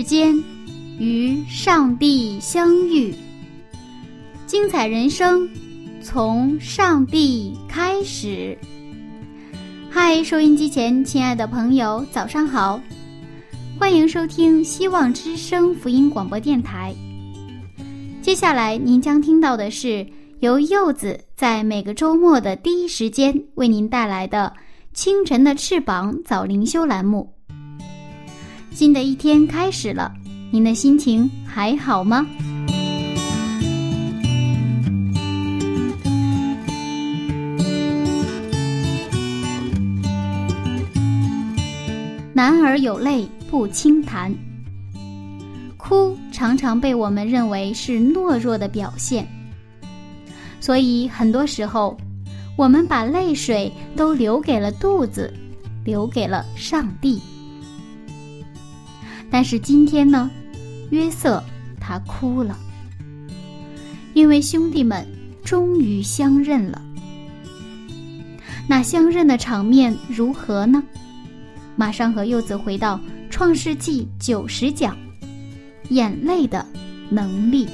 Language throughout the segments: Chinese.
时间与上帝相遇，精彩人生从上帝开始。嗨，收音机前亲爱的朋友，早上好，欢迎收听希望之声福音广播电台。接下来您将听到的是由柚子在每个周末的第一时间为您带来的《清晨的翅膀》早灵修栏目。新的一天开始了，您的心情还好吗？男儿有泪不轻弹，哭常常被我们认为是懦弱的表现，所以很多时候，我们把泪水都留给了肚子，留给了上帝。但是今天呢，约瑟他哭了，因为兄弟们终于相认了。那相认的场面如何呢？马上和柚子回到《创世纪》九十讲，眼泪的能力。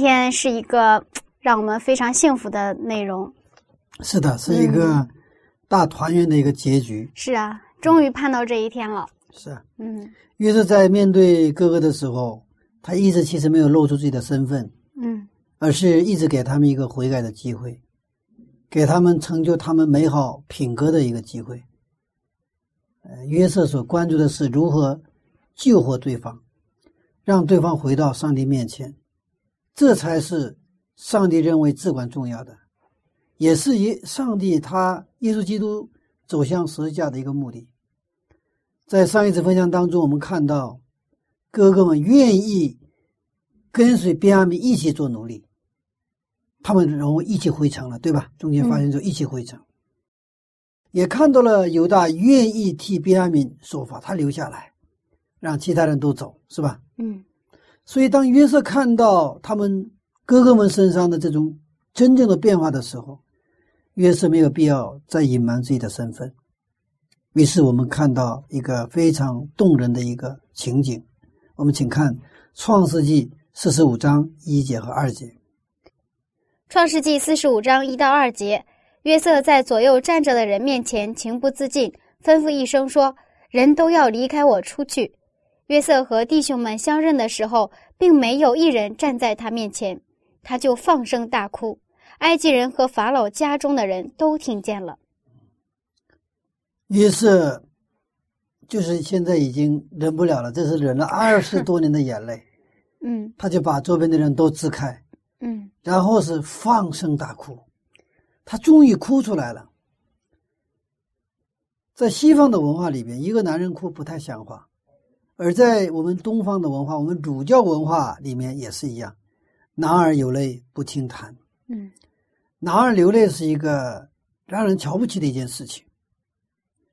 天是一个 让我们非常幸福的内容。是的，是一个大团圆的一个结局。是啊，终于盼到这一天了。是啊，嗯约瑟在面对哥哥的时候，他一直其实没有露出自己的身份，嗯而是一直给他们一个悔改的机会，给他们成就他们美好品格的一个机会。呃，约瑟所关注的是如何救活对方，让对方回到上帝面前，这才是上帝认为至关重要的，也是耶上帝他耶稣基督走向十字架的一个目的。在上一次分享当中，我们看到哥哥们愿意跟随便雅悯一起做奴隶，他们然后一起回城了，对吧？中间发生就一起回城，也看到了犹大愿意替便雅悯说法，他留下来，让其他人都走，是吧？嗯所以，当约瑟看到他们哥哥们身上的这种真正的变化的时候，约瑟没有必要再隐瞒自己的身份。于是，我们看到一个非常动人的一个情景。我们请看《创世纪》四十五章一节和二节。创世纪四十五章一到二节，约瑟在左右站着的人面前情不自禁，吩咐一声说：“人都要离开我出去。”约瑟和弟兄们相认的时候，并没有一人站在他面前，他就放声大哭。埃及人和法老家中的人都听见了。约瑟就是现在已经忍不了了，这是忍了二十多年的眼泪，嗯他就把周边的人都支开，嗯然后是放声大哭，他终于哭出来了。在西方的文化里边，一个男人哭不太像话，而在我们东方的文化，我们儒教文化里面也是一样，男儿有泪不轻弹，嗯男儿流泪是一个让人瞧不起的一件事情，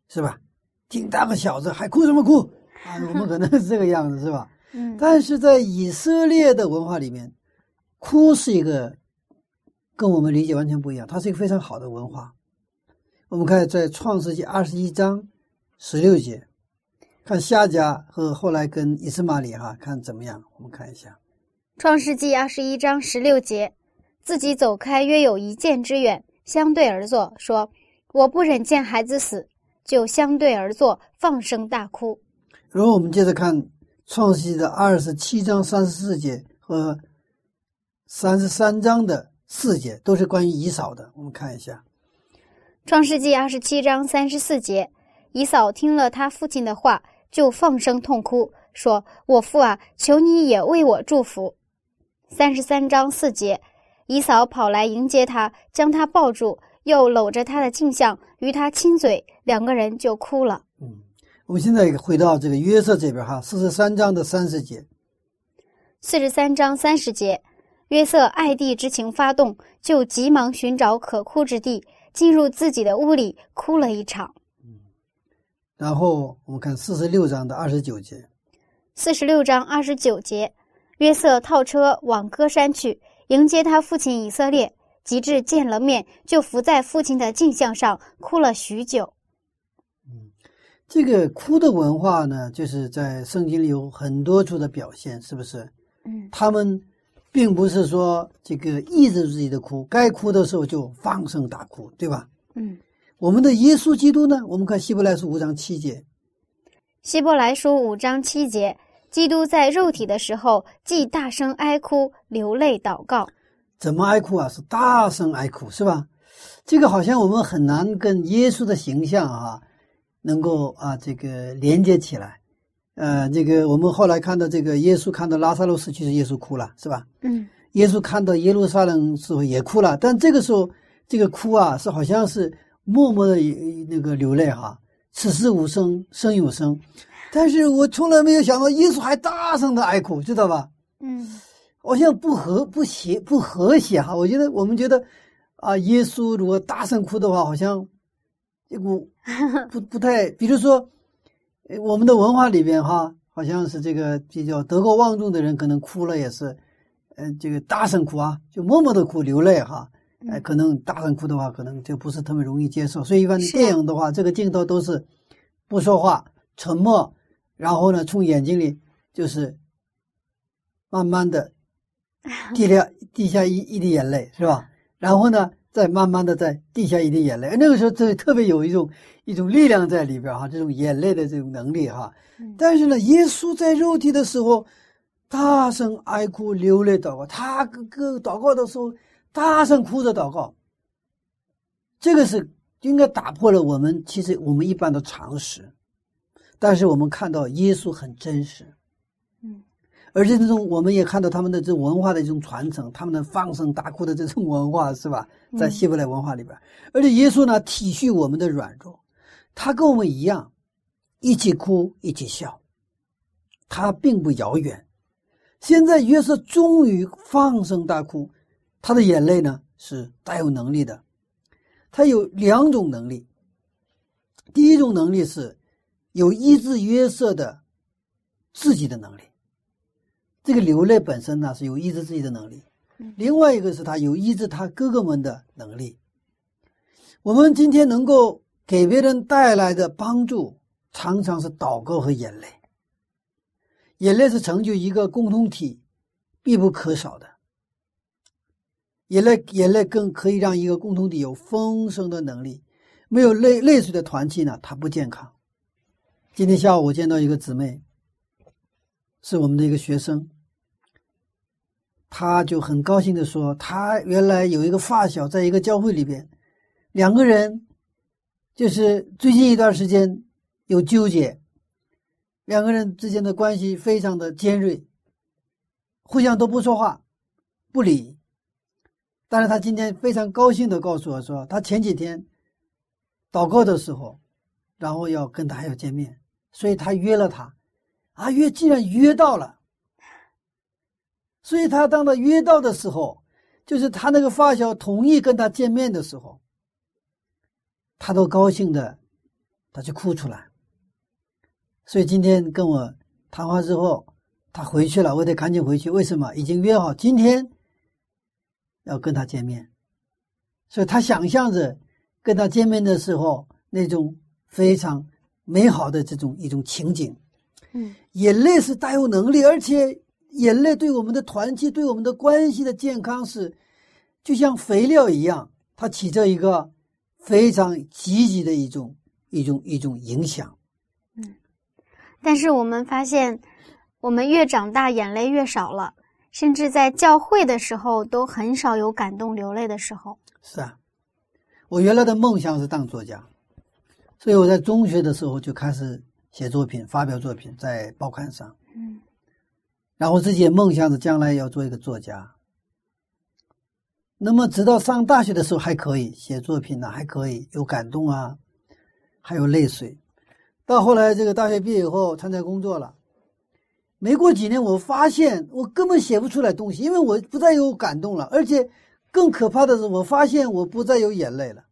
是吧？挺大个小子还哭什么哭啊？我们可能是这个样子，是吧？嗯但是在以色列的文化里面，哭是一个跟我们理解完全不一样，它是一个非常好的文化。我们看在创世纪二十一章十六节，看夏家和后来跟以斯玛里哈，看怎么样？我们看一下《创世纪》二十一章十六节，自己走开约有一箭之远，相对而坐，说：“我不忍见孩子死。”就相对而坐，放声大哭。然后我们接着看《创世纪》的二十七章三十四节和三十三章的四节，都是关于以扫的。我们看一下《创世纪》二十七章三十四节，以扫听了他父亲的话，就放声痛哭，说：“我父啊，求你也为我祝福。”三十三章四节，姨嫂跑来迎接他，将他抱住。又搂着他的镜像与他亲嘴，两个人就哭了。嗯，我们现在回到这个约瑟这边哈，四十三章的三十节。四十三章三十节，约瑟爱弟之情发动，就急忙寻找可哭之地，进入自己的屋里哭了一场。嗯，然后我们看四十六章的二十九节。四十六章二十九节，约瑟套车往歌山去迎接他父亲以色列。及至见了面，就伏在父亲的镜像上哭了许久。嗯，这个哭的文化呢，就是在圣经里有很多处的表现，是不是？嗯，他们并不是说这个抑制自己的哭，该哭的时候就放声大哭，对吧？嗯，我们的耶稣基督呢？我们看希伯来书五章七节。希伯来书五章七节，基督在肉体的时候，既大声哀哭、流泪祷告。怎么哀哭啊？是大声哀哭，是吧？这个好像我们很难跟耶稣的形象啊，能够啊这个连接起来。呃，这个我们后来看到这个耶稣看到拉萨路死去时，耶稣哭了，是吧？嗯。耶稣看到耶路撒冷时候也哭了，但这个时候这个哭啊，是好像是默默的那个流泪哈。此时无声胜有声，但是我从来没有想到耶稣还大声的哀哭，知道吧？嗯。好像不和不协不和谐哈，我觉得我们觉得啊，耶稣如果大声哭的话，好像这股 不不太，比如说我们的文化里边哈，好像是这个比较德高望重的人，可能哭了也是，嗯，这个大声哭啊，就默默的哭流泪哈，哎，可能大声哭的话，可能就不是特别容易接受，所以一般电影的话，这个镜头都是不说话，沉默，然后呢，从眼睛里就是慢慢的。滴下滴下一一滴眼泪是吧？然后呢，再慢慢的再滴下一滴眼泪。那个时候，这特别有一种一种力量在里边哈，这种眼泪的这种能力哈。但是呢，耶稣在肉体的时候，大声哀哭流泪祷告，他个个祷告的时候大声哭着祷告。这个是应该打破了我们其实我们一般的常识，但是我们看到耶稣很真实。嗯而且这种，我们也看到他们的这文化的这种传承，他们的放声大哭的这种文化，是吧？在希伯来文化里边，而且耶稣呢体恤我们的软弱，他跟我们一样，一起哭，一起笑，他并不遥远。现在约瑟终于放声大哭，他的眼泪呢是带有能力的，他有两种能力。第一种能力是有医治约瑟的自己的能力。这个流泪本身呢是有医治自己的能力，另外一个是他有医治他哥哥们的能力。我们今天能够给别人带来的帮助，常常是祷告和眼泪。眼泪是成就一个共同体必不可少的。眼泪，眼泪更可以让一个共同体有丰盛的能力。没有泪泪水的团体呢，它不健康。今天下午我见到一个姊妹，是我们的一个学生。他就很高兴的说：“他原来有一个发小，在一个教会里边，两个人就是最近一段时间有纠结，两个人之间的关系非常的尖锐，互相都不说话，不理。但是他今天非常高兴的告诉我说，他前几天祷告的时候，然后要跟他要见面，所以他约了他，啊约，既然约到了。”所以他当他约到的时候，就是他那个发小同意跟他见面的时候，他都高兴的，他就哭出来。所以今天跟我谈话之后，他回去了，我得赶紧回去。为什么？已经约好今天要跟他见面，所以他想象着跟他见面的时候那种非常美好的这种一种情景。嗯，眼泪是大有能力，而且眼泪对我们的团契、对我们的关系的健康是，就像肥料一样，它起着一个非常积极的一种一种一种影响。嗯但是我们发现，我们越长大，眼泪越少了，甚至在教会的时候都很少有感动流泪的时候。是啊，我原来的梦想是当作家，所以我在中学的时候就开始写作品、发表作品在报刊上。嗯，然后自己也梦想着将来要做一个作家。那么直到上大学的时候还可以写作品呢，还可以有感动啊，还有泪水。到后来这个大学毕业以后参加工作了，没过几年，我发现我根本写不出来东西，因为我不再有感动了，而且更可怕的是，我发现我不再有眼泪了。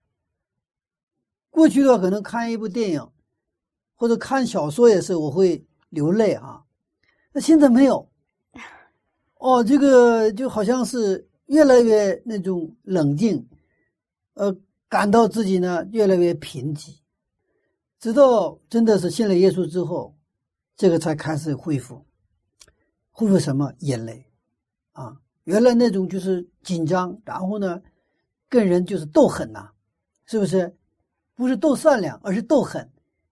过去的话，可能看一部电影或者看小说也是，我会流泪啊。那现在没有，哦，这个就好像是越来越那种冷静，呃，感到自己呢越来越贫瘠。直到真的是信了耶稣之后，这个才开始恢复，恢复什么眼泪啊？原来那种就是紧张，然后呢，跟人就是斗狠呐，是不是？不是斗善良，而是斗狠。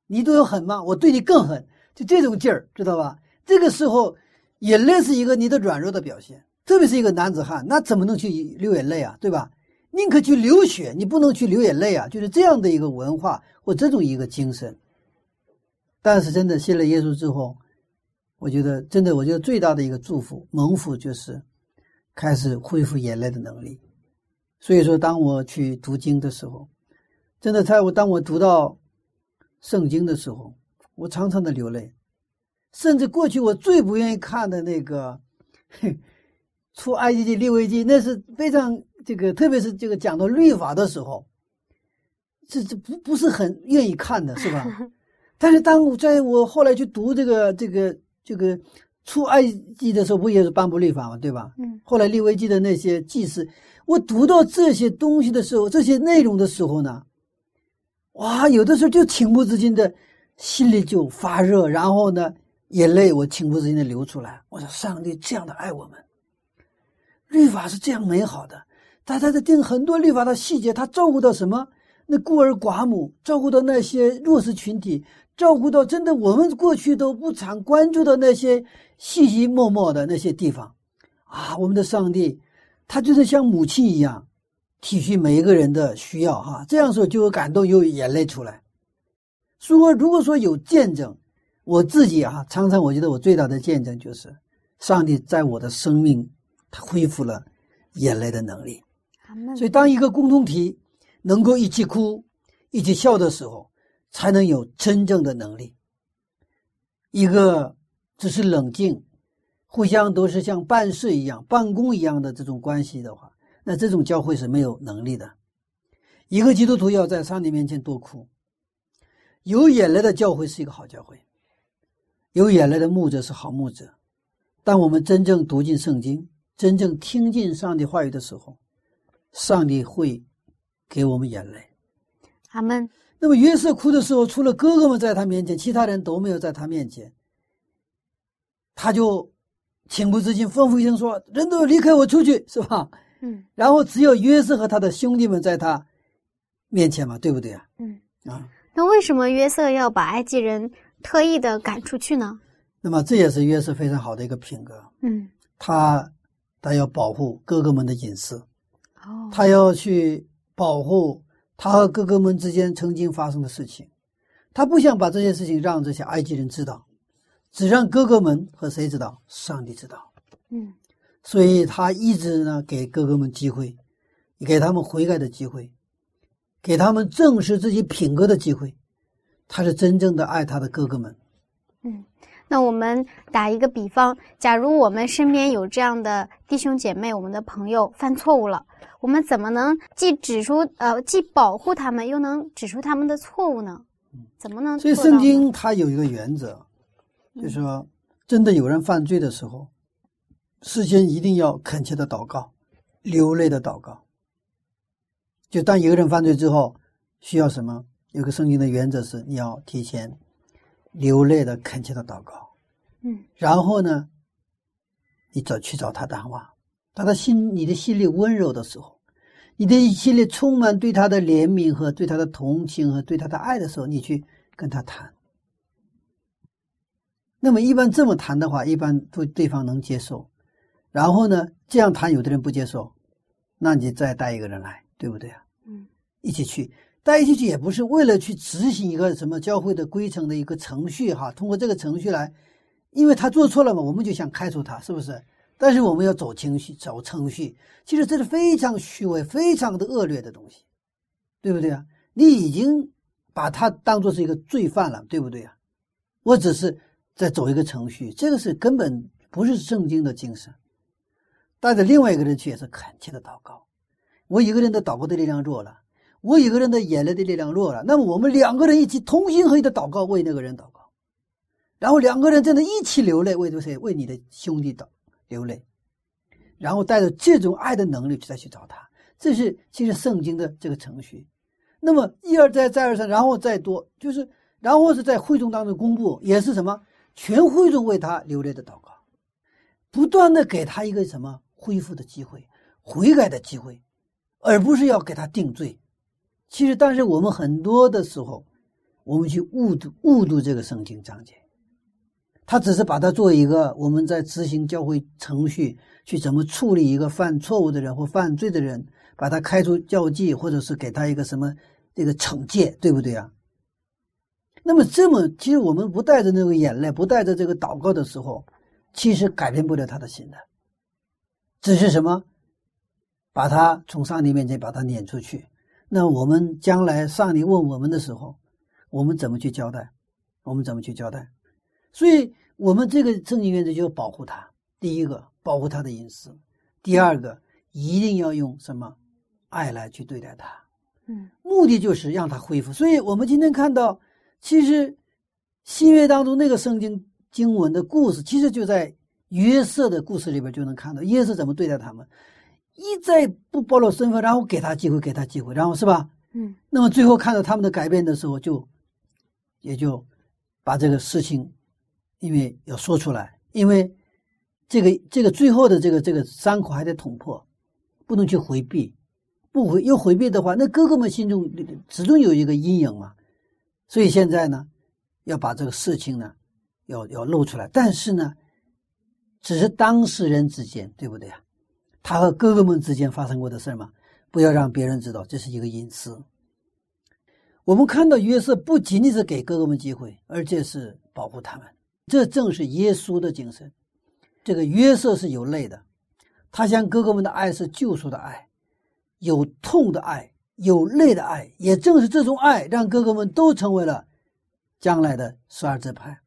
你对我狠吗？我对你更狠，就这种劲儿，知道吧？这个时候，眼泪是一个你的软弱的表现，特别是一个男子汉，那怎么能去流眼泪啊？对吧？宁可去流血，你不能去流眼泪啊！就是这样的一个文化或这种一个精神。但是真的信了耶稣之后，我觉得真的，我觉得最大的一个祝福蒙福就是开始恢复眼泪的能力。所以说，当我去读经的时候，真的在我当我读到圣经的时候，我常常的流泪。甚至过去我最不愿意看的那个出埃及记、利未记，那是非常。这个特别是这个讲到律法的时候，这这不不是很愿意看的，是吧？但是当我在我后来去读这个这个这个出埃及的时候，不也是颁布律法嘛，对吧？嗯。后来利未记的那些祭司，我读到这些东西的时候，这些内容的时候呢，哇，有的时候就情不自禁的，心里就发热，然后呢，眼泪我情不自禁的流出来。我说，上帝这样的爱我们，律法是这样美好的。他他在定很多律法的细节，他照顾到什么？那孤儿寡母，照顾到那些弱势群体，照顾到真的我们过去都不常关注的那些细细默默的那些地方，啊，我们的上帝，他就是像母亲一样，体恤每一个人的需要，哈，这样说就有感动，有眼泪出来。说如果说有见证，我自己啊，常常我觉得我最大的见证就是，上帝在我的生命，他恢复了眼泪的能力。所以，当一个共同体能够一起哭、一起笑的时候，才能有真正的能力。一个只是冷静、互相都是像办事一样、办公一样的这种关系的话，那这种教会是没有能力的。一个基督徒要在上帝面前多哭，有眼泪的教会是一个好教会，有眼泪的牧者是好牧者。当我们真正读进圣经、真正听进上帝话语的时候，上帝会给我们眼泪，阿门。那么约瑟哭的时候，除了哥哥们在他面前，其他人都没有在他面前，他就情不自禁吩咐一声说：“人都离开我出去，是吧？”嗯。然后只有约瑟和他的兄弟们在他面前嘛，对不对啊？嗯。啊，那为什么约瑟要把埃及人特意的赶出去呢？那么这也是约瑟非常好的一个品格。嗯。他他要保护哥哥们的隐私。哦，他要去保护他和哥哥们之间曾经发生的事情，他不想把这件事情让这些埃及人知道，只让哥哥们和谁知道？上帝知道。嗯，所以他一直呢给哥哥们机会，给他们悔改的机会，给他们正视自己品格的机会。他是真正的爱他的哥哥们。嗯。那我们打一个比方，假如我们身边有这样的弟兄姐妹，我们的朋友犯错误了，我们怎么能既指出呃既保护他们，又能指出他们的错误呢？怎么能？所以圣经它有一个原则，就是说，真的有人犯罪的时候，事先一定要恳切的祷告，流泪的祷告。就当一个人犯罪之后，需要什么？有个圣经的原则是，你要提前流泪的恳切的祷告，嗯然后呢，你找去找他谈话。当他心你的心里温柔的时候，你的心里充满对他的怜悯和对他的同情和对他的爱的时候，你去跟他谈。那么一般这么谈的话，一般对对方能接受。然后呢，这样谈有的人不接受，那你再带一个人来，对不对啊？嗯一起去，带进去也不是为了去执行一个什么教会的规程的一个程序哈，通过这个程序来，因为他做错了嘛，我们就想开除他，是不是？但是我们要走程序，走程序，其实这是非常虚伪、非常的恶劣的东西，对不对啊？你已经把他当做是一个罪犯了，对不对啊？我只是在走一个程序，这个是根本不是圣经的精神。带着另外一个人去也是恳切的祷告，我一个人的祷告的力量弱了，我一个人的眼泪的力量弱了，那么我们两个人一起同心合意的祷告，为那个人祷告，然后两个人真的一起流泪，为谁？为你的兄弟祷流泪，然后带着这种爱的能力再去找他，这是其实圣经的这个程序。那么一而再，再而三，然后再多，就是然后是在会众当中公布，也是什么？全会众为他流泪的祷告，不断的给他一个什么恢复的机会、悔改的机会，而不是要给他定罪。其实，但是我们很多的时候，我们去误读误读这个圣经章节，他只是把它作为一个我们在执行教会程序去怎么处理一个犯错误的人或犯罪的人，把他开除教籍，或者是给他一个什么这个惩戒，对不对啊？那么这么，其实我们不带着那个眼泪，不带着这个祷告的时候，其实改变不了他的心的，只是什么，把他从上帝面前把他撵出去。那我们将来上帝问我们的时候，我们怎么去交代？我们怎么去交代？所以，我们这个正经原则就是保护他。第一个，保护他的隐私；第二个，一定要用什么爱来去对待他。嗯目的就是让他恢复。所以我们今天看到，其实新约当中那个圣经经文的故事，其实就在约瑟的故事里边就能看到约瑟怎么对待他们，一再不暴露身份，然后给他机会，给他机会，然后是吧？嗯那么最后看到他们的改变的时候，就也就把这个事情，因为要说出来，因为这个这个最后的这个这个伤口还得捅破，不能去回避，不回又回避的话，那哥哥们心中始终有一个阴影嘛。所以现在呢，要把这个事情呢，要要露出来，但是呢，只是当事人之间，对不对啊？他和哥哥们之间发生过的事嘛，不要让别人知道，这是一个隐私。我们看到约瑟不仅仅是给哥哥们机会，而且是保护他们，这正是耶稣的精神。这个约瑟是有泪的，他向哥哥们的爱是救赎的爱，有痛的爱，有泪的爱。也正是这种爱，让哥哥们都成为了将来的十二支派。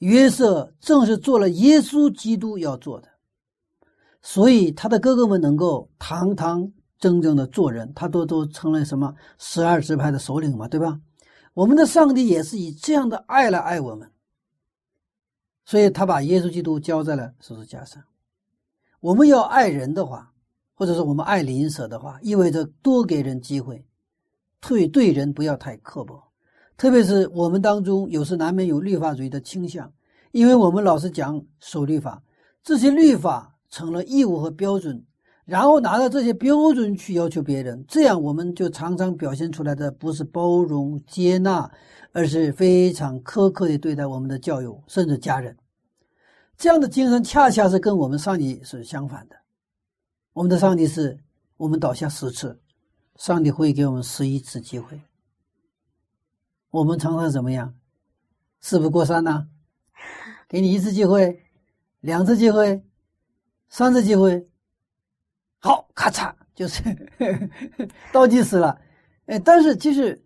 约瑟正是做了耶稣基督要做的，所以他的哥哥们能够堂堂正正的做人，他都都成了什么十二支派的首领嘛，对吧？我们的上帝也是以这样的爱来爱我们，所以他把耶稣基督交在了十字架上。我们要爱人的话，或者说我们爱邻舍的话，意味着多给人机会，对对人不要太刻薄。特别是我们当中有时难免有律法主义的倾向，因为我们老是讲守律法，这些律法成了义务和标准，然后拿着这些标准去要求别人，这样我们就常常表现出来的不是包容接纳，而是非常苛刻的对待我们的教友甚至家人。这样的精神恰恰是跟我们上帝是相反的。我们的上帝是我们倒下十次，上帝会给我们十一次机会。我们常常怎么样？事不过三呐、给你一次机会，两次机会，三次机会，好，咔嚓，就是 倒计时了。哎，但是其实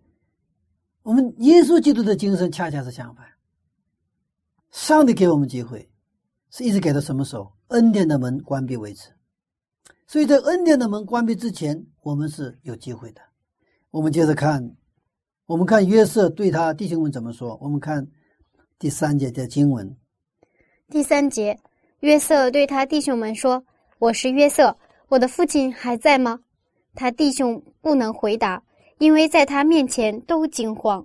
我们耶稣基督的精神恰恰是相反。上帝给我们机会，是一直给到什么时候？恩典的门关闭为止。所以在恩典的门关闭之前，我们是有机会的。我们接着看，我们看约瑟对他弟兄们怎么说。我们看第三节的经文，第三节，约瑟对他弟兄们说：“我是约瑟，我的父亲还在吗？”他弟兄不能回答，因为在他面前都惊慌。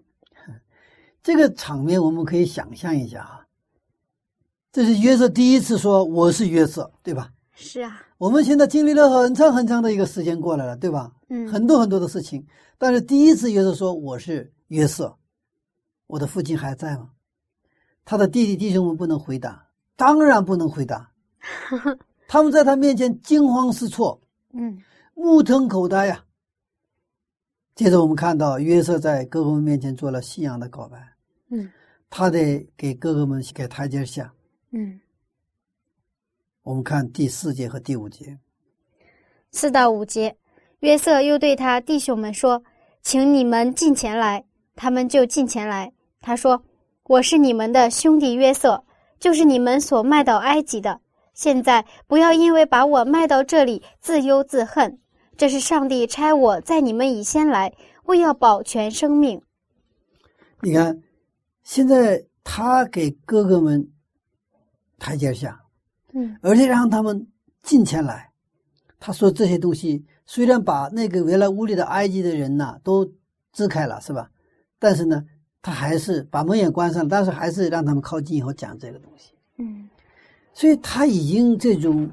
这个场面我们可以想象一下啊，这是约瑟第一次说我是约瑟，对吧？是啊，我们现在经历了很长很长的一个时间过来了，对吧？嗯，很多很多的事情，但是第一次约瑟说我是约瑟，我的父亲还在吗？他的弟弟弟兄们不能回答，当然不能回答，他们在他面前惊慌失措，嗯。目瞪口呆呀、接着我们看到约瑟在哥哥们面前做了信仰的告白，嗯。他得给哥哥们给台阶下。嗯，我们看第四节和第五节，四到五节，约瑟又对他弟兄们说：“请你们进前来。”他们就进前来。他说：“我是你们的兄弟约瑟，就是你们所卖到埃及的。现在不要因为把我卖到这里自忧自恨。这是上帝差我在你们以先来，为要保全生命。你看，现在他给哥哥们台阶下，嗯而且让他们进前来。他说这些东西虽然把那个原来屋里的埃及的人呐、都支开了，是吧？但是呢，他还是把门也关上，但是还是让他们靠近以后讲这个东西。嗯所以他已经这种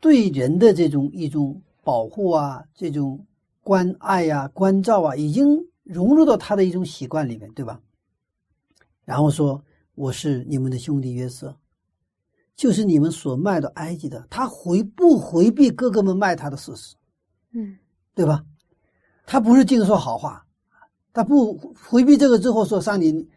对人的这种一种保护啊，这种关爱呀、关照啊，已经融入到他的一种习惯里面，对吧？然后说：“我是你们的兄弟约瑟，就是你们所卖到埃及的。”他回不回避哥哥们卖他的事实，嗯对吧？他不是净说好话，他不回避这个之后说上帝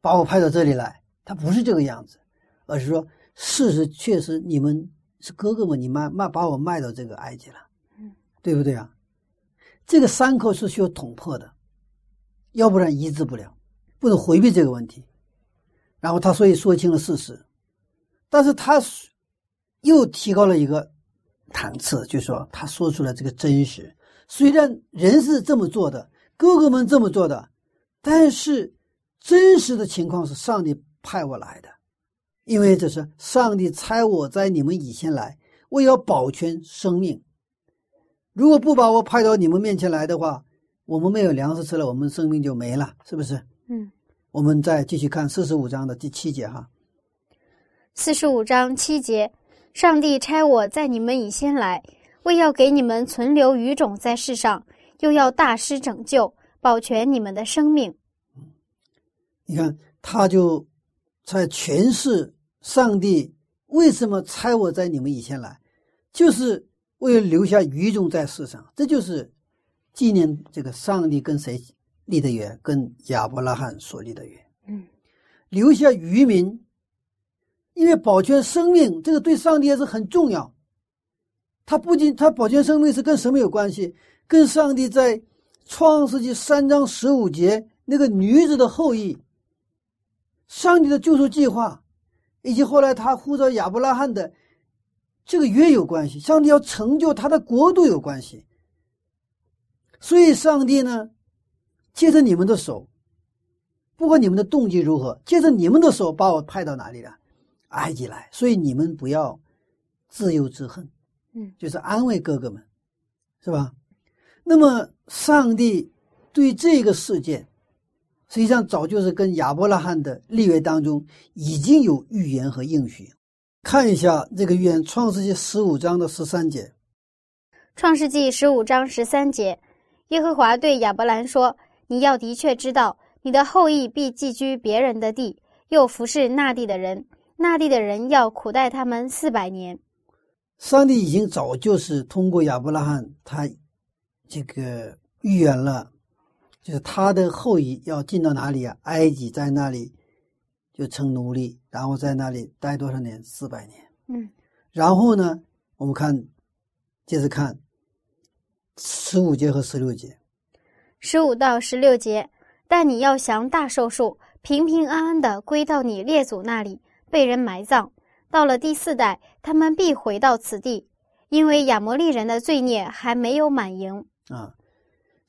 把我派到这里来，他不是这个样子，而是说事实确实你们是哥哥们，你卖卖把我卖到这个埃及了，嗯，对不对啊？这个伤口是需要捅破的，要不然医治不了，不能回避这个问题。然后他所以说清了事实，但是他又提高了一个档次，就说他说出了这个真实。虽然人是这么做的，哥哥们这么做的，但是真实的情况是上帝派我来的，因为这是上帝差我在你们以前来，我要保全生命。如果不把我派到你们面前来的话，我们没有粮食吃了，我们生命就没了，是不是？嗯。我们再继续看四十五章的第七节哈。四十五章七节，上帝差我在你们以先来，为要给你们存留余种在世上，又要大师拯救，保全你们的生命。你看，他就在诠释上帝为什么差我在你们以前来，就是为了留下余种在世上。这就是纪念这个上帝跟谁立的约，跟亚伯拉罕所立的约。嗯，留下余民，因为保全生命，这个对上帝也是很重要。他不仅他保全生命是跟什么有关系？跟上帝在创世纪三章十五节那个女子的后裔，上帝的救赎计划，以及后来他呼召亚伯拉罕的这个约有关系。上帝要成就他的国度有关系。所以，上帝呢，借着你们的手，不管你们的动机如何，借着你们的手把我派到哪里了？埃及来。所以你们不要自由自恨，嗯，就是安慰哥哥们，是吧？那么，上帝对这个事件，实际上早就是跟亚伯拉罕的立约当中已经有预言和应许。看一下这个预言，《创世纪》十五章的十三节。创世纪十五章十三节，耶和华对亚伯兰说：“你要的确知道，你的后裔必寄居别人的地，又服侍那地的人，那地的人要苦待他们四百年。上帝已经早就是通过亚伯拉罕，他这个预言了，就是他的后裔要进到哪里啊？埃及，在那里就成奴隶，然后在那里待多少年？四百年。嗯，然后呢，我们看，接着看十五节和十六节。十五到十六节，但你要降大寿数，平平安安的归到你列祖那里，被人埋葬。到了第四代，他们必回到此地，因为亚摩利人的罪孽还没有满盈。啊，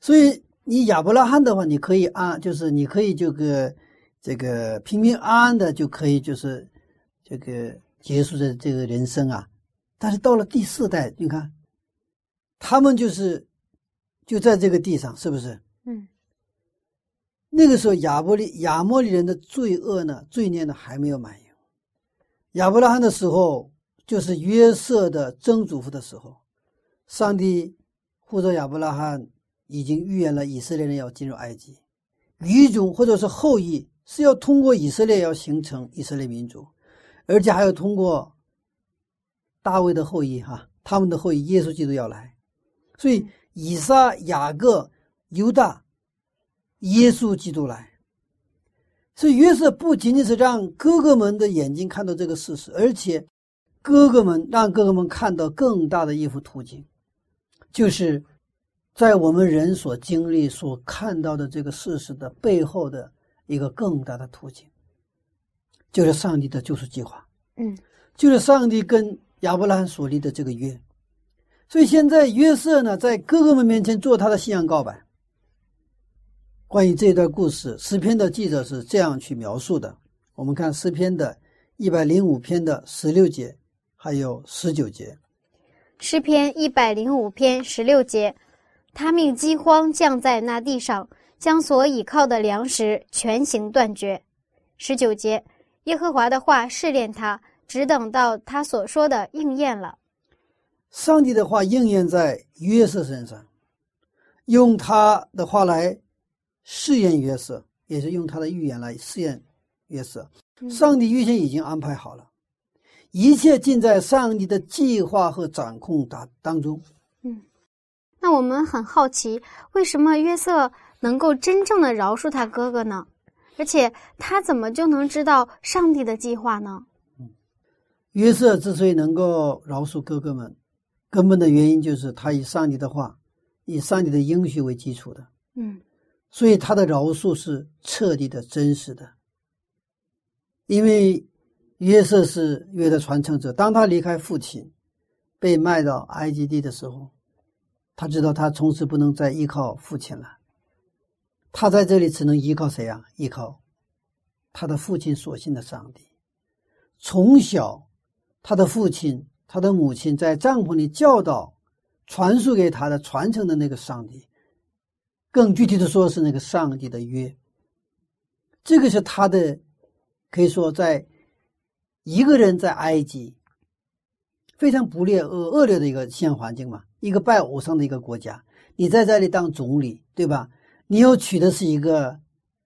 所以你亚伯拉罕的话，你可以安，就是你可以这个这个平平安安的就可以就是这个结束的这个人生啊。但是到了第四代，你看他们就是就在这个地上，是不是？嗯那个时候亚伯利亚摩利人的罪恶呢，罪孽呢还没有满盈。亚伯拉罕的时候，就是约瑟的曾祖父的时候，上帝呼召亚伯拉罕，已经预言了以色列人要进入埃及，语种或者是后裔是要通过以色列要形成以色列民族，而且还要通过大卫的后裔哈，他们的后裔耶稣基督要来，所以以撒、雅各、犹大。耶稣基督来，所以约瑟不仅仅是让哥哥们的眼睛看到这个事实，而且哥哥们让哥哥们看到更大的一幅图景，就是在我们人所经历、所看到的这个事实的背后的一个更大的途径，就是上帝的救赎计划。嗯，就是上帝跟亚伯拉罕所立的这个约。所以现在约瑟呢，在哥哥们面前做他的信仰告白。关于这段故事，诗篇的记者是这样去描述的。我们看诗篇的一百零五篇的十六节，还有十九节。诗篇一百零五篇十六节，他命饥荒降在那地上，将所倚靠的粮食全行断绝。十九节，耶和华的话试炼他，只等到他所说的应验了。上帝的话应验在约瑟身上，用他的话来。试验约瑟，也是用他的预言来试验约瑟。上帝预先已经安排好了，一切尽在上帝的计划和掌控当当中。嗯，那我们很好奇，为什么约瑟能够真正的饶恕他哥哥呢？而且他怎么就能知道上帝的计划呢？嗯，约瑟之所以能够饶恕哥哥们，根本的原因就是他以上帝的话，以上帝的应许为基础的。嗯。所以他的饶恕是彻底的、真实的，因为约瑟是约的传承者。当他离开父亲，被卖到埃及地的时候，他知道他从此不能再依靠父亲了。他在这里只能依靠谁啊？依靠他的父亲所信的上帝。从小，他的父亲、他的母亲在帐篷里教导、传授给他的、传承的那个上帝。更具体的说，是那个上帝的约。这个是他的，可以说，在一个人在埃及非常不劣恶恶劣的一个现环境嘛，一个拜偶像的一个国家，你在这里当总理，对吧？你又娶的是一个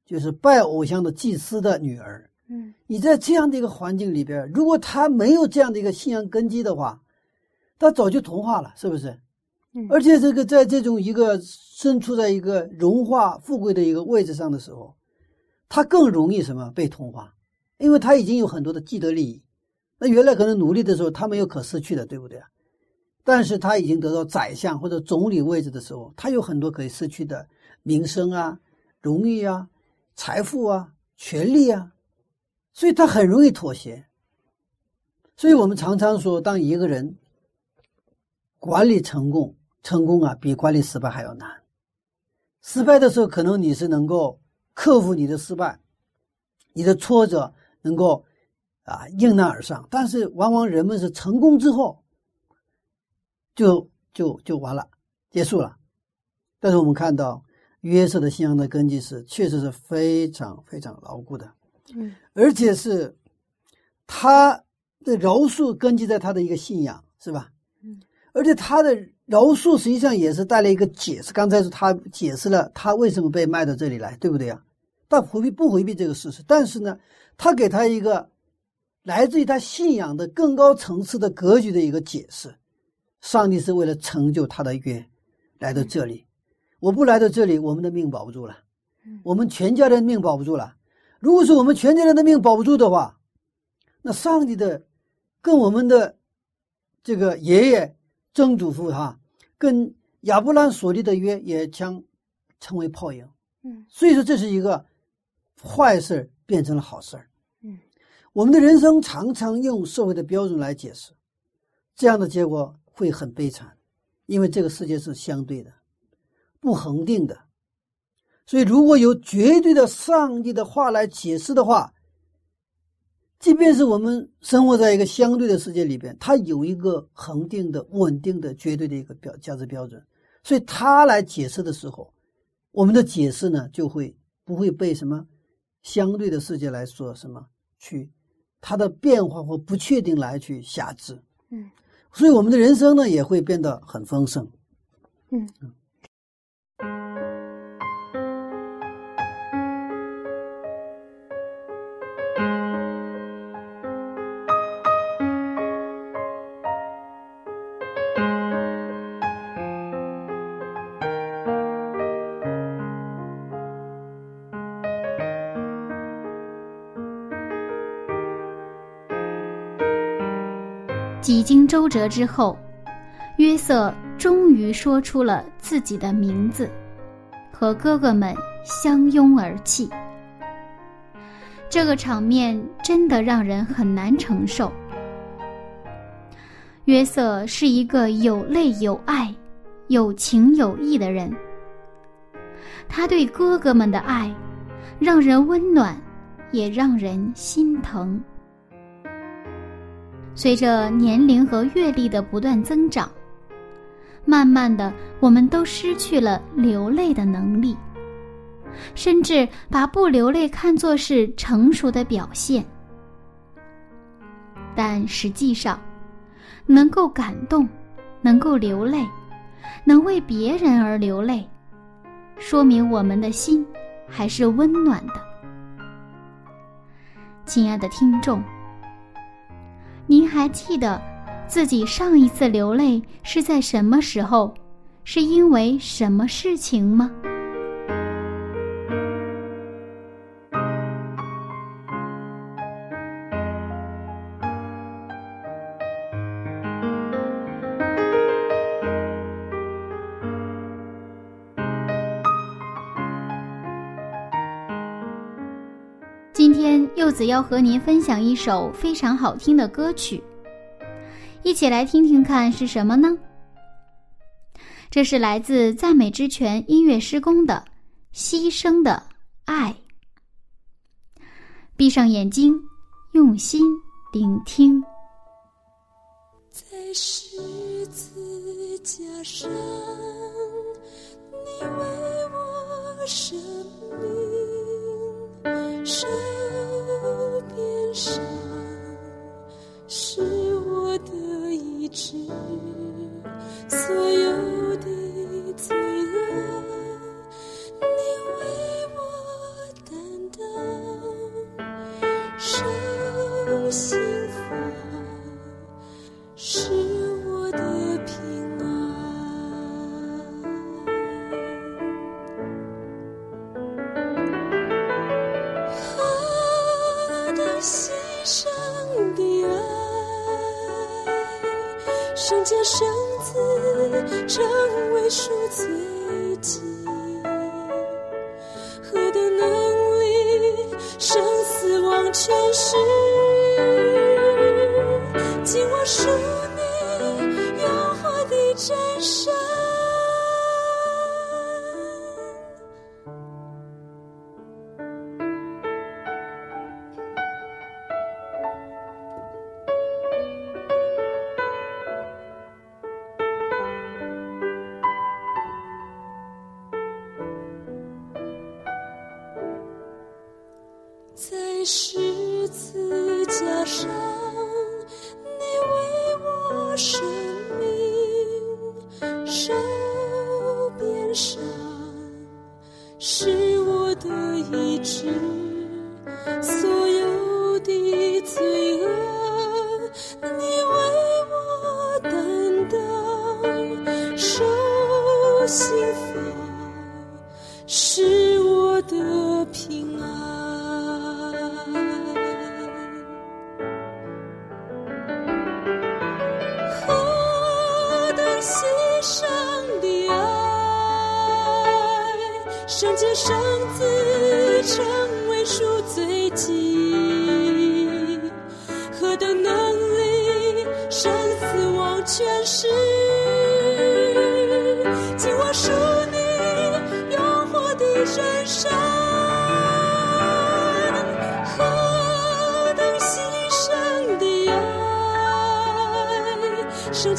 就是拜偶像的祭司的女儿，嗯，你在这样的一个环境里边，如果他没有这样的一个信仰根基的话，他早就同化了，是不是？而且这个在这种一个身处在一个荣华富贵的一个位置上的时候，他更容易什么被同化，因为他已经有很多的既得利益。那原来可能努力的时候他没有可失去的，对不对啊？但是他已经得到宰相或者总理位置的时候，他有很多可以失去的名声啊、荣誉啊、财富啊、权利啊，所以他很容易妥协。所以我们常常说，当一个人管理成功，成功啊，比管理失败还要难。失败的时候，可能你是能够克服你的失败，你的挫折能够啊迎难而上。但是，往往人们是成功之后，就就就完了，结束了。但是我们看到约瑟的信仰的根基是确实是非常非常牢固的，嗯，而且是他的饶恕根基在他的一个信仰，是吧？嗯，而且他的。饶恕实际上也是带来一个解释。刚才是他解释了他为什么被卖到这里来，对不对呀？但回避不回避这个事实？但是呢，他给他一个来自于他信仰的更高层次的格局的一个解释。上帝是为了成就他的约来到这里。我不来到这里，我们的命保不住了，我们全家人命保不住了。如果说我们全家人的命保不住的话，那上帝的跟我们的这个爷爷。曾祖父哈跟亚伯兰所立的约也将成为泡影，嗯，所以说这是一个坏事变成了好事嗯，我们的人生常常用社会的标准来解释，这样的结果会很悲惨，因为这个世界是相对的，不恒定的，所以如果有绝对的上帝的话来解释的话。即便是我们生活在一个相对的世界里边，它有一个恒定的、稳定的、绝对的一个标价值标准，所以它来解释的时候，我们的解释呢就会不会被什么相对的世界来说什么去它的变化或不确定来去辖制。嗯，所以我们的人生呢也会变得很丰盛。嗯。几周折之后，约瑟终于说出了自己的名字，和哥哥们相拥而泣。这个场面真的让人很难承受。约瑟是一个有泪有爱、有情有义的人，他对哥哥们的爱，让人温暖，也让人心疼。随着年龄和阅历的不断增长，慢慢的，我们都失去了流泪的能力，甚至把不流泪看作是成熟的表现。但实际上，能够感动，能够流泪，能为别人而流泪，说明我们的心还是温暖的。亲爱的听众。您还记得自己上一次流泪是在什么时候？是因为什么事情吗？子要和您分享一首非常好听的歌曲，一起来听听看是什么呢？这是来自赞美之泉音乐施工的《牺牲的爱》。闭上眼睛，用心聆听。在十字架上，你为我生命伤。是我的意志，所有的罪恶，你为我担当，受刑罚是圣洁圣子成为赎罪祭，何等能力，生死忘前事，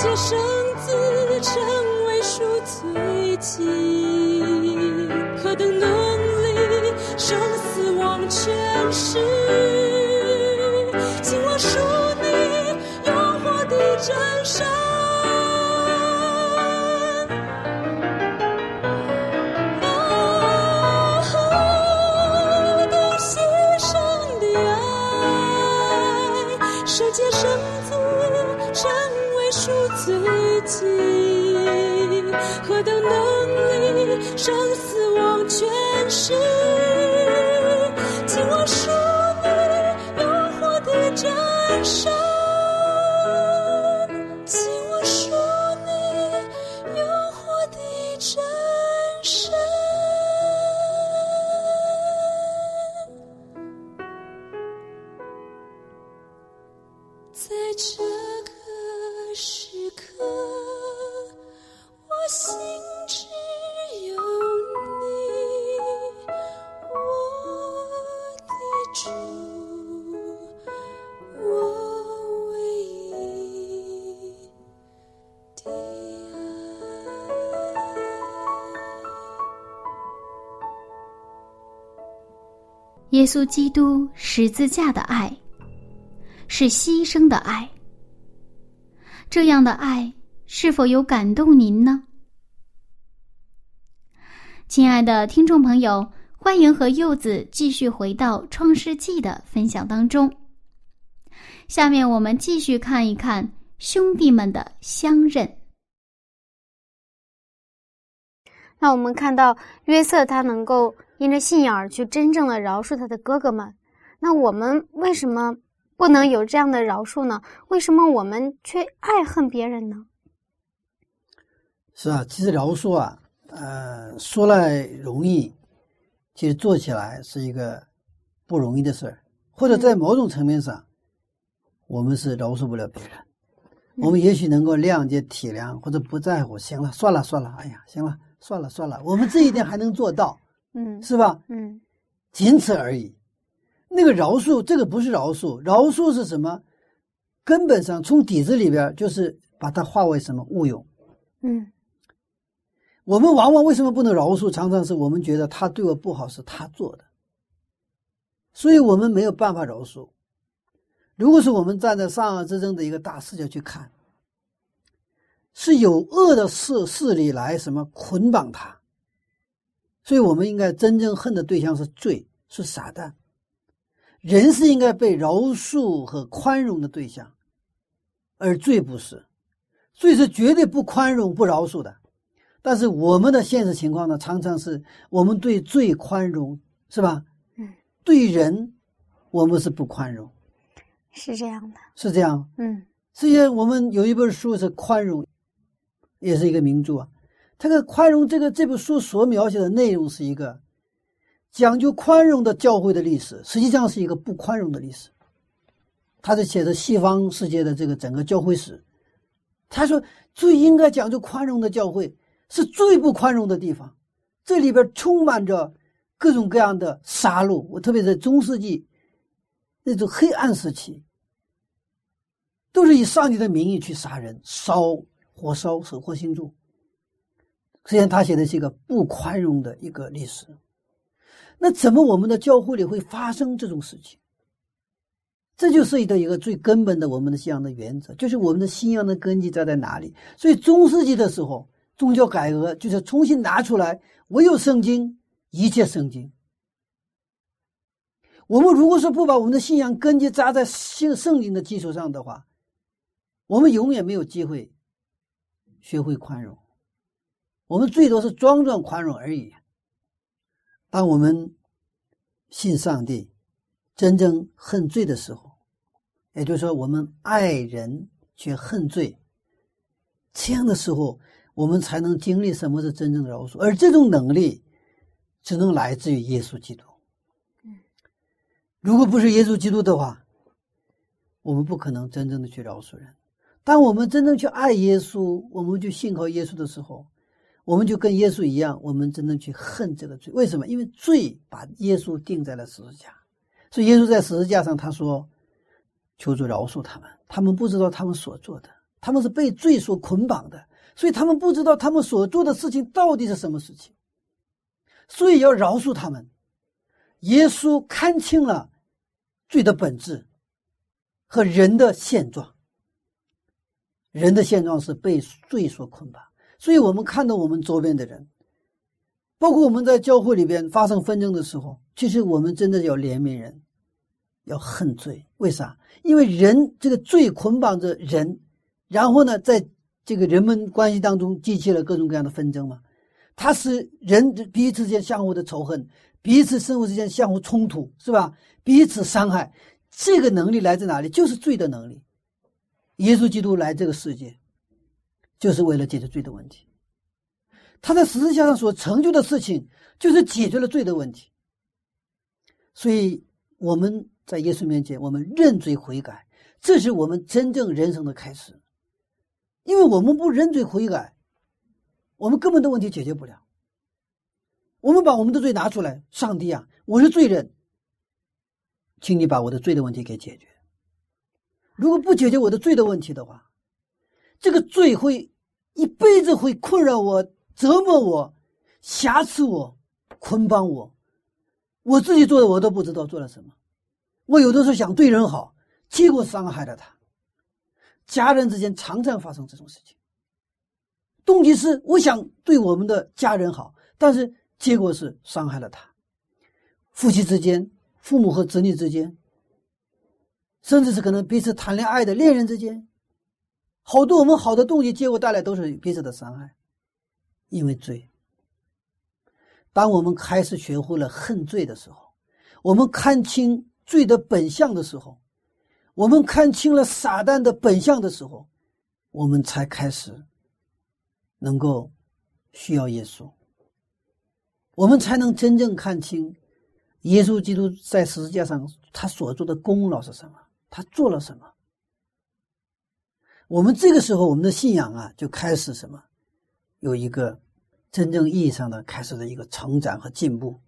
借生子成为赎罪祭，何等能力，生亡权势，耶稣基督十字架的爱，是牺牲的爱。这样的爱是否有感动您呢？亲爱的听众朋友，欢迎和柚子继续回到《创世纪》的分享当中。下面我们继续看一看兄弟们的相认。那我们看到约瑟他能够因着信仰而去真正的饶恕他的哥哥们，那我们为什么不能有这样的饶恕呢？为什么我们却爱恨别人呢？是啊，其实饶恕啊，呃，说来容易，其实做起来是一个不容易的事儿，或者在某种层面上，我们是饶恕不了别人。我们也许能够谅解、体谅，或者不在乎，行了，算了，算了，哎呀，行了，算了，算了，我们这一点还能做到，嗯是吧？嗯仅此而已。那个饶恕，这个不是饶恕，饶恕是什么？根本上从底子里边就是把它化为什么物用。嗯我们往往为什么不能饶恕？常常是我们觉得他对我不好是他做的，所以我们没有办法饶恕。如果是我们站在善恶之争的一个大视角去看，是有恶的势势力来什么捆绑他，所以我们应该真正恨的对象是罪，是撒旦。人是应该被饶恕和宽容的对象，而罪不是，罪是绝对不宽容、不饶恕的。但是我们的现实情况呢，常常是我们对罪宽容，是吧？嗯，对人我们是不宽容，是这样的。是这样。嗯实际上，我们有一本书是《宽容》，也是一个名著啊。这个宽容，这个这本书所描写的内容是一个讲究宽容的教会的历史，实际上是一个不宽容的历史。他是写的西方世界的这个整个教会史。他说，最应该讲究宽容的教会是最不宽容的地方，这里边充满着各种各样的杀戮。我特别在中世纪那种黑暗时期。都是以上帝的名义去杀人、烧、火烧、手火星柱。实际上，他写的是一个不宽容的一个历史。那怎么我们的教会里会发生这种事情？这就涉及到一个最根本的我们的信仰的原则，就是我们的信仰的根基在在哪里。所以中世纪的时候，宗教改革就是重新拿出来，唯有圣经，一切圣经。我们如果说不把我们的信仰根基扎在信圣经的基础上的话，我们永远没有机会学会宽容，我们最多是装装宽容而已。当我们信上帝，真正恨罪的时候，也就是说，我们爱人却恨罪，这样的时候，我们才能经历什么是真正的饶恕，而这种能力只能来自于耶稣基督。如果不是耶稣基督的话，我们不可能真正的去饶恕人。当我们真正去爱耶稣，我们去信靠耶稣的时候，我们就跟耶稣一样，我们真正去恨这个罪。为什么？因为罪把耶稣钉在了十字架，所以耶稣在十字架上他说：“求主饶恕他们，他们不知道他们所做的，他们是被罪所捆绑的，所以他们不知道他们所做的事情到底是什么事情，所以要饶恕他们。”耶稣看清了罪的本质和人的现状。人的现状是被罪所捆绑，所以我们看到我们周边的人，包括我们在教会里边发生纷争的时候，其实我们真的要怜悯人，要恨罪。为啥？因为人这个罪捆绑着人，然后呢，在这个人们关系当中激起了各种各样的纷争嘛。它是人彼此之间相互的仇恨，彼此生活之间相互冲突，是吧？彼此伤害，这个能力来自哪里？就是罪的能力。耶稣基督来这个世界，就是为了解决罪的问题。他在十字架上所成就的事情，就是解决了罪的问题。所以我们在耶稣面前，我们认罪悔改，这是我们真正人生的开始。因为我们不认罪悔改，我们根本的问题解决不了。我们把我们的罪拿出来，上帝啊，我是罪人，请你把我的罪的问题给解决。如果不解决我的罪的问题的话，这个罪会一辈子会困扰我、折磨我、瑕疵我、捆绑我。我自己做的我都不知道做了什么。我有的时候想对人好，结果伤害了他。家人之间常常发生这种事情。动机是我想对我们的家人好，但是结果是伤害了他。夫妻之间、父母和子女之间。甚至是可能彼此谈恋爱的恋人之间，好多我们好的动机，结果带来都是彼此的伤害，因为罪。当我们开始学会了恨罪的时候，我们看清罪的本相的时候，我们看清了撒旦的本相的时候，我们才开始能够需要耶稣，我们才能真正看清耶稣基督在十字架上他所做的功劳是什么。他做了什么？我们这个时候，我们的信仰啊，就开始什么？有一个真正意义上的开始的一个成长和进步。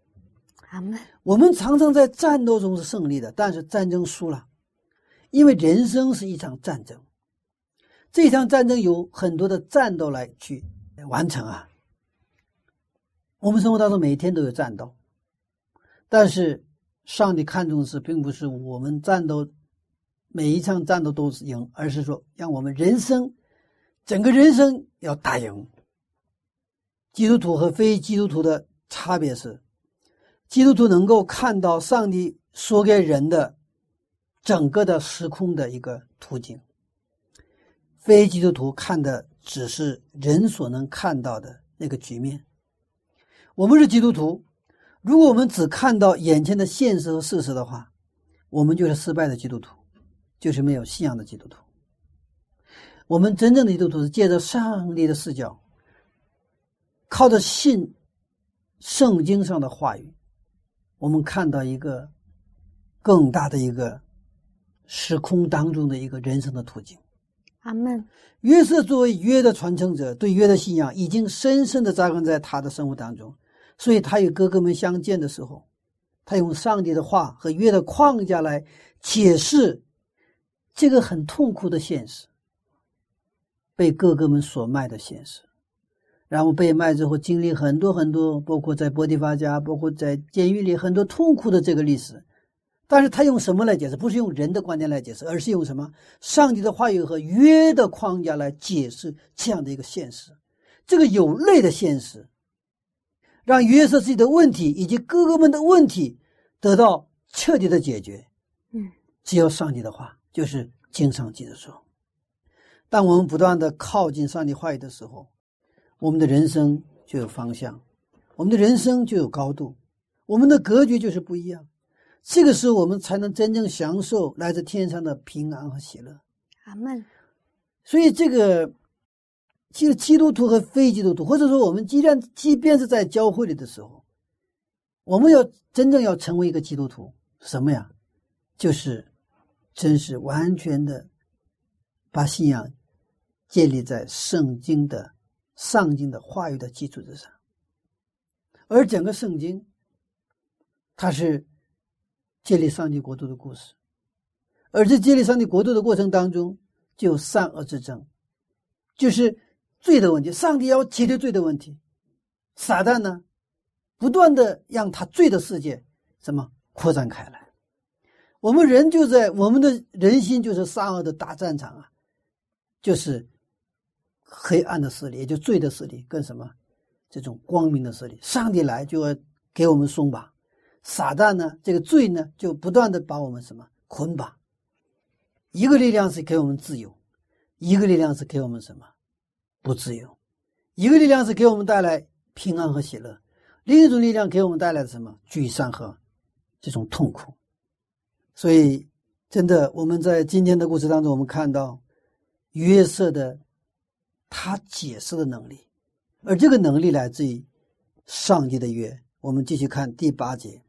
我们常常在战斗中是胜利的，但是战争输了，因为人生是一场战争。这场战争有很多的战斗来去完成啊。我们生活当中每天都有战斗，但是上帝看重的是，并不是我们战斗。每一场战斗都是赢，而是说让我们人生整个人生要打赢。基督徒和非基督徒的差别是，基督徒能够看到上帝说给人的整个的时空的一个途径，非基督徒看的只是人所能看到的那个局面。我们是基督徒，如果我们只看到眼前的现实和事实的话，我们就是失败的基督徒。就是没有信仰的基督徒。我们真正的基督徒是借着上帝的视角，靠着信圣经上的话语，我们看到一个更大的一个时空当中的一个人生的途径。阿门。约瑟作为约的传承者，对约的信仰已经深深的扎根在他的生活当中，所以他与哥哥们相见的时候，他用上帝的话和约的框架来解释。这个很痛苦的现实，被哥哥们所卖的现实，然后被卖之后经历很多很多，包括在波提发家，包括在监狱里很多痛苦的这个历史。但是他用什么来解释？不是用人的观点来解释，而是用什么？上帝的话语和约的框架来解释这样的一个现实。这个有泪的现实，让约瑟自己的问题以及哥哥们的问题得到彻底的解决。嗯，只有上帝的话。就是经常记得说，当我们不断的靠近上帝话语的时候，我们的人生就有方向，我们的人生就有高度，我们的格局就是不一样。这个时候，我们才能真正享受来自天上的平安和喜乐。阿门。所以，这个其实基督徒和非基督徒，或者说我们既然即便是在教会里的时候，我们要真正要成为一个基督徒，什么呀？就是。真是完全的把信仰建立在圣经的上经的话语的基础之上，而整个圣经，它是建立上帝国度的故事，而在建立上帝国度的过程当中，就有善恶之争，就是罪的问题。上帝要解决罪的问题，撒旦呢，不断的让他罪的世界什么扩展开来。我们人就在我们的人心就是善恶的大战场啊，就是黑暗的势力，也就罪的势力，跟什么？这种光明的势力。上帝来就要给我们松绑，撒旦呢，这个罪呢，就不断的把我们什么？捆绑。一个力量是给我们自由，一个力量是给我们什么？不自由，一个力量是给我们带来平安和喜乐，另一种力量给我们带来什么？沮丧和这种痛苦。所以，真的，我们在今天的故事当中，我们看到约瑟的他解释的能力，而这个能力来自于上帝的约。我们继续看第八节。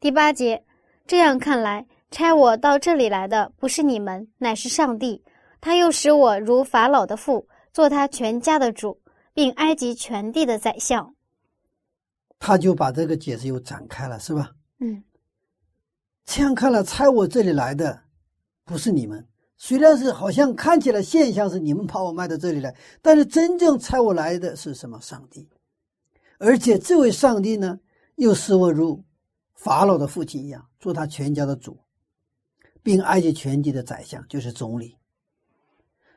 第八节，这样看来，差我到这里来的不是你们，乃是上帝。他又使我如法老的父，做他全家的主，并埃及全地的宰相。他就把这个解释又展开了，是吧？嗯。这样看来，猜我这里来的不是你们。虽然是好像看起来现象是你们把我卖到这里来，但是真正猜我来的是什么？上帝。而且这位上帝呢，又使我如法老的父亲一样，做他全家的主，并埃及全地的宰相，就是总理。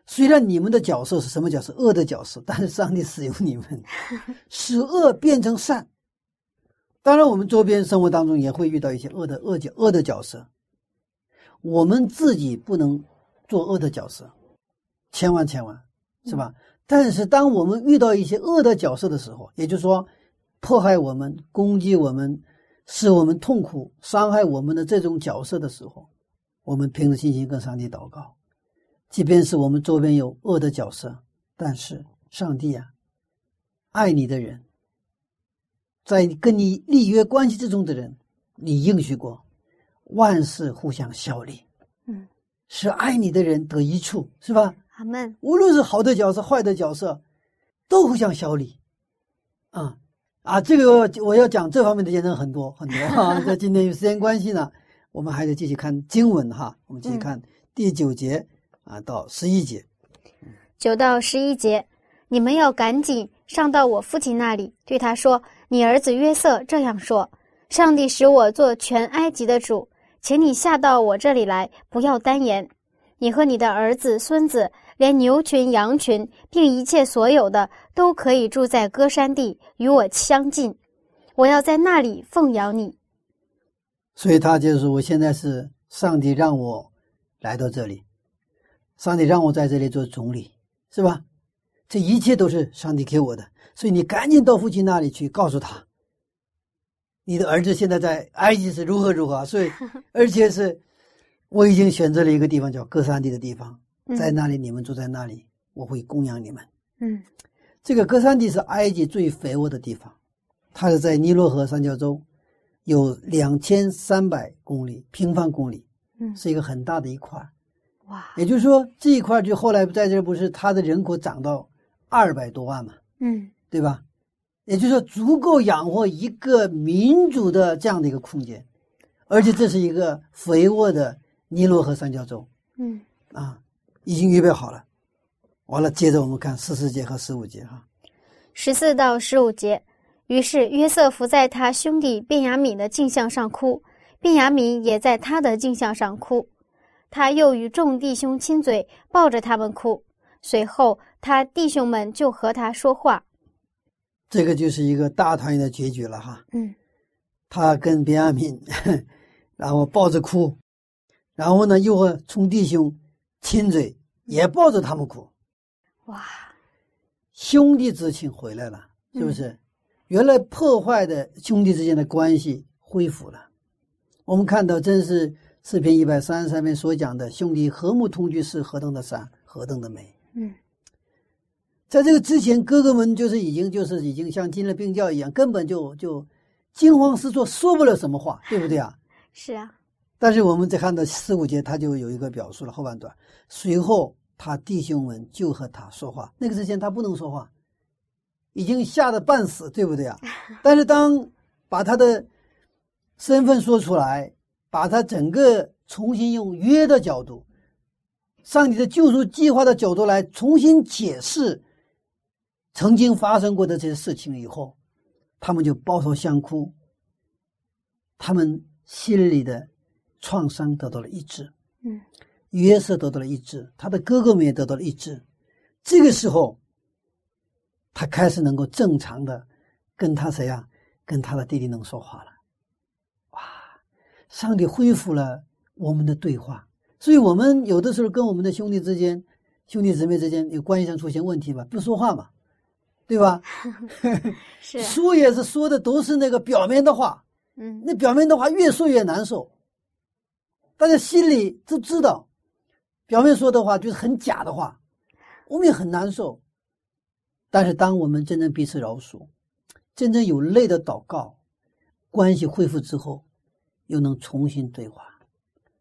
虽然你们的角色是什么角色？恶的角色，但是上帝使用你们，使恶变成善。当然，我们周边生活当中也会遇到一些恶的恶角恶的角色，我们自己不能做恶的角色，千万千万，是吧？但是，当我们遇到一些恶的角色的时候，也就是说，迫害我们、攻击我们、使我们痛苦、伤害我们的这种角色的时候，我们凭着信心跟上帝祷告，即便是我们周边有恶的角色，但是上帝啊，爱你的人。在跟你立约关系之中的人，你应许过，万事互相效力，嗯，使爱你的人得一处，是吧？阿门。无论是好的角色、坏的角色，都互相效力，啊啊！这个我要讲这方面的见证很多很多哈。在今天有时间关系呢，我们还得继续看经文哈。我们继续看第九节啊到十一节，九到十一节，你们要赶紧上到我父亲那里，对他说。你儿子约瑟这样说：“上帝使我做全埃及的主，请你下到我这里来，不要单言。你和你的儿子、孙子，连牛群、羊群，并一切所有的，都可以住在歌山地，与我相近。我要在那里奉养你。”所以他就是：“我现在是上帝让我来到这里，上帝让我在这里做总理，是吧？这一切都是上帝给我的。”所以你赶紧到父亲那里去，告诉他，你的儿子现在在埃及是如何如何。所以，而且是，我已经选择了一个地方叫哥山地的地方，在那里你们住在那里，我会供养你们。嗯，这个哥山地是埃及最肥沃的地方，它是在尼罗河三角洲，有两千三百公里平方公里，嗯，是一个很大的一块。哇，也就是说这一块就后来在这不是它的人口涨到二百多万嘛？嗯。对吧？也就是说，足够养活一个民族的这样的一个空间，而且这是一个肥沃的尼罗河三角洲。嗯，啊，已经预备好了。完了，接着我们看十四节和十五节哈。十四到十五节，于是约瑟伏在他兄弟便雅敏的镜像上哭，便雅敏也在他的镜像上哭。他又与众弟兄亲嘴，抱着他们哭。随后，他弟兄们就和他说话。这个就是一个大团圆的结局了哈。嗯，他跟别亚敏，然后抱着哭，然后呢又和冲弟兄亲嘴，也抱着他们哭。哇，兄弟之情回来了，是不是？原来破坏的兄弟之间的关系恢复了。我们看到，真是视频一百三十三篇所讲的兄弟和睦同居是何等的善，何等的美。嗯。在这个之前，哥哥们就是已经就是已经像进了病窖一样，根本就就惊慌失措，说不了什么话，对不对啊？是啊。但是我们再看到四五节，他就有一个表述了后半段。随后，他弟兄们就和他说话。那个之前他不能说话，已经吓得半死，对不对啊？但是当把他的身份说出来，把他整个重新用约的角度、上帝的救赎计划的角度来重新解释。曾经发生过的这些事情以后，他们就抱头相哭，他们心里的创伤得到了医治。嗯，约瑟得到了医治，他的哥哥们也得到了医治。这个时候，他开始能够正常的跟他谁呀？跟他的弟弟能说话了。哇！上帝恢复了我们的对话。所以，我们有的时候跟我们的兄弟之间、兄弟姊妹之间有关系上出现问题吧，不说话嘛，对吧？是，说也是说的都是那个表面的话，嗯那表面的话越说越难受。大家心里都知道，表面说的话就是很假的话，我们也很难受。但是，当我们真正彼此饶恕，真正有泪的祷告，关系恢复之后，又能重新对话。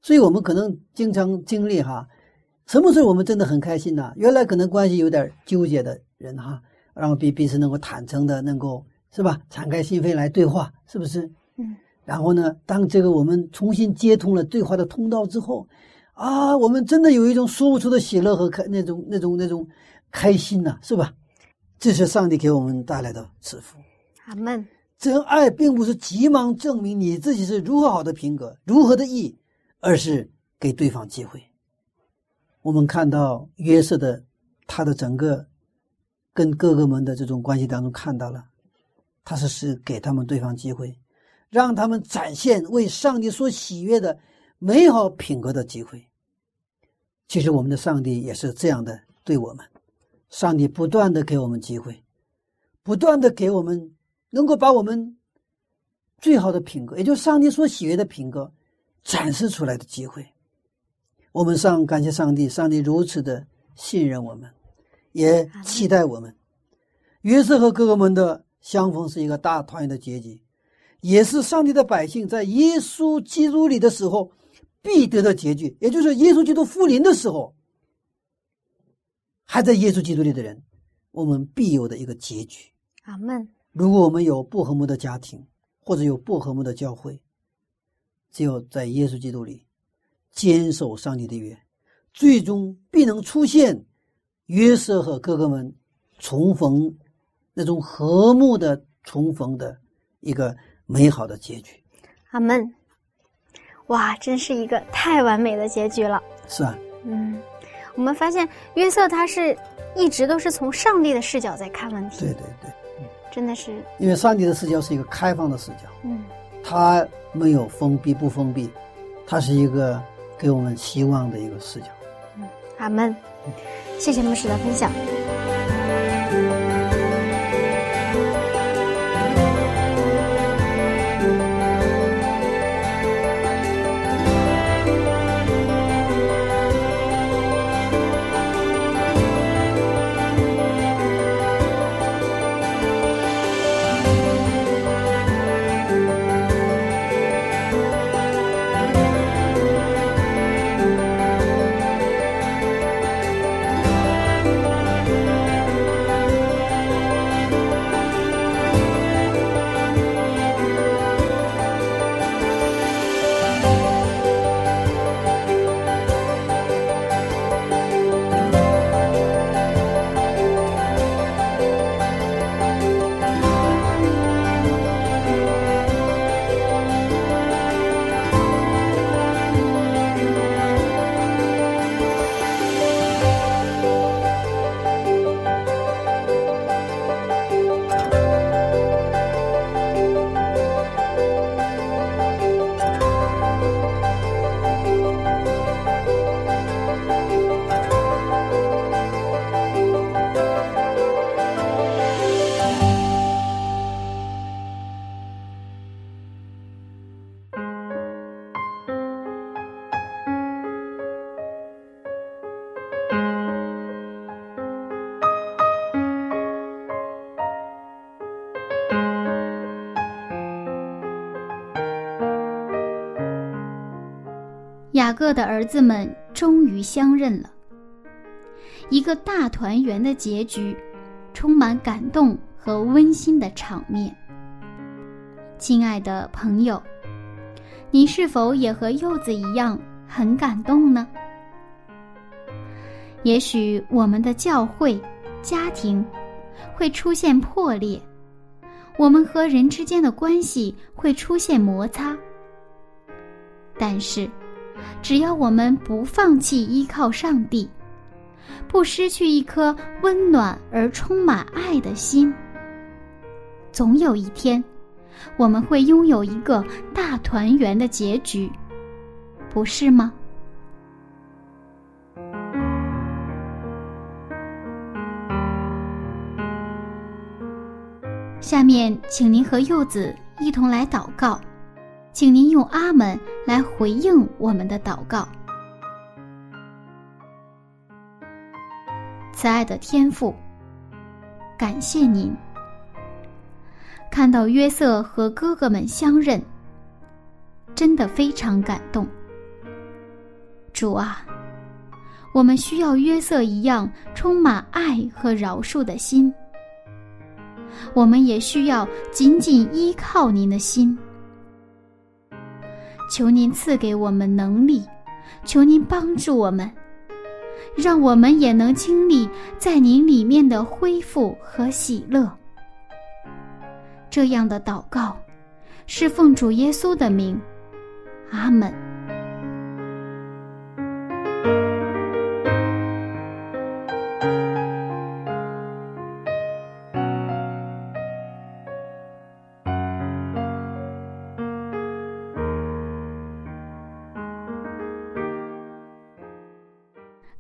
所以我们可能经常经历哈，什么时候我们真的很开心呢？原来可能关系有点纠结的人哈，然后彼彼此能够坦诚的，能够是吧，敞开心扉来对话，是不是？嗯。然后呢，当这个我们重新接通了对话的通道之后，啊，我们真的有一种说不出的喜乐和开那种那种那种开心呐、是吧？这是上帝给我们带来的赐福。阿门。真爱并不是急忙证明你自己是如何好的品格，如何的义，而是给对方机会。我们看到约瑟的他的整个跟哥哥们的这种关系当中，看到了他是是给他们对方机会，让他们展现为上帝所喜悦的美好品格的机会。其实我们的上帝也是这样的对我们，上帝不断的给我们机会，不断的给我们能够把我们最好的品格，也就是上帝所喜悦的品格，展示出来的机会。我们上感谢上帝，上帝如此的信任我们，也期待我们。约瑟和哥哥们的相逢是一个大团圆的结局，也是上帝的百姓在耶稣基督里的时候必得的结局，也就是耶稣基督复临的时候，还在耶稣基督里的人，我们必有的一个结局。阿门。如果我们有不和睦的家庭，或者有不和睦的教会，只有在耶稣基督里坚守上帝的约，最终必能出现约瑟和哥哥们重逢那种和睦的重逢的一个美好的结局，阿门。哇，真是一个太完美的结局了。是啊？嗯，我们发现约瑟他是一直都是从上帝的视角在看问题，对对对，真的是，因为上帝的视角是一个开放的视角，嗯，他没有封闭不封闭，他是一个给我们希望的一个视角。嗯阿门。谢谢牧师的分享。儿子们终于相认了，一个大团圆的结局，充满感动和温馨的场面。亲爱的朋友，你是否也和柚子一样很感动呢？也许我们的教会、家庭会出现破裂，我们和人之间的关系会出现摩擦，但是，只要我们不放弃依靠上帝，不失去一颗温暖而充满爱的心，总有一天，我们会拥有一个大团圆的结局，不是吗？下面，请您和柚子一同来祷告，请您用“阿门”来回应我们的祷告。慈爱的天父，感谢您看到约瑟和哥哥们相认，真的非常感动。主啊，我们需要约瑟一样充满爱和饶恕的心。我们也需要紧紧依靠您的心，求您赐给我们能力，求您帮助我们，让我们也能经历在您里面的恢复和喜乐。这样的祷告，是奉主耶稣的名，阿门。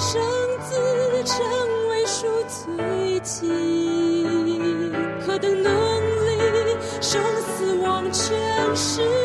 生子成为赎罪祭，何等能力，生死忘全是。